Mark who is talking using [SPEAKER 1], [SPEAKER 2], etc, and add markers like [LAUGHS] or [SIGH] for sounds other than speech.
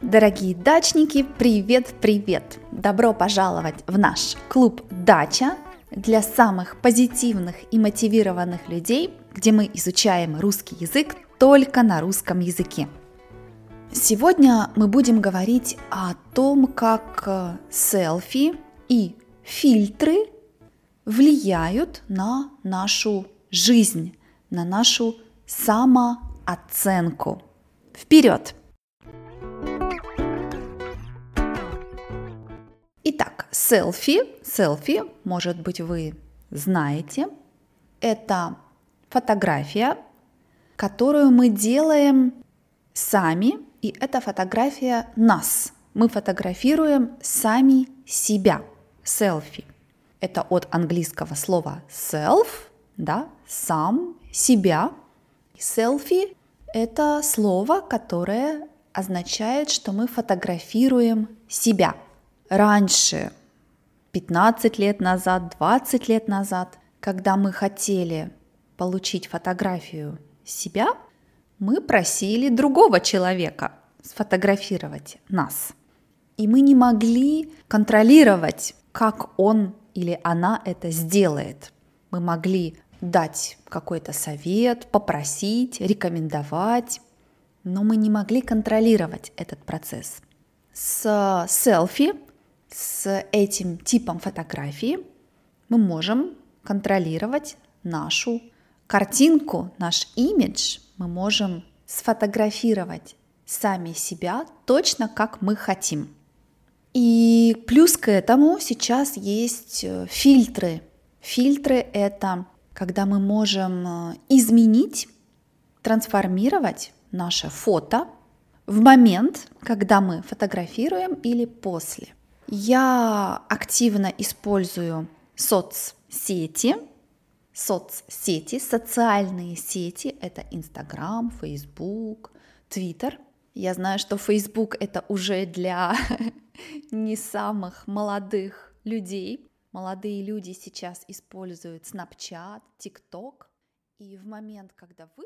[SPEAKER 1] Дорогие дачники, привет-привет! Добро пожаловать в наш клуб «Дача» для самых позитивных и мотивированных людей, где мы изучаем русский язык только на русском языке. Сегодня мы будем говорить о том, как э, селфи и фильтры влияют на нашу жизнь, на нашу самооценку. Вперед! Итак, селфи, селфи, может быть, вы знаете, это фотография, которую мы делаем сами, и это фотография нас. Мы фотографируем сами себя. Селфи. Это от английского слова self, да, сам, себя. Селфи – это слово, которое означает, что мы фотографируем себя – раньше, 15 лет назад, 20 лет назад, когда мы хотели получить фотографию себя, мы просили другого человека сфотографировать нас. И мы не могли контролировать, как он или она это сделает. Мы могли дать какой-то совет, попросить, рекомендовать, но мы не могли контролировать этот процесс. С селфи с этим типом фотографии мы можем контролировать нашу картинку, наш имидж, мы можем сфотографировать сами себя точно как мы хотим. И плюс к этому сейчас есть э, фильтры. Фильтры — это когда мы можем э, изменить, трансформировать наше фото в момент, когда мы фотографируем или после. Я активно использую соцсети, соцсети, социальные сети. Это Инстаграм, Фейсбук, Твиттер. Я знаю, что Фейсбук это уже для [LAUGHS] не самых молодых людей. Молодые люди сейчас используют Snapchat, TikTok. И в момент, когда вы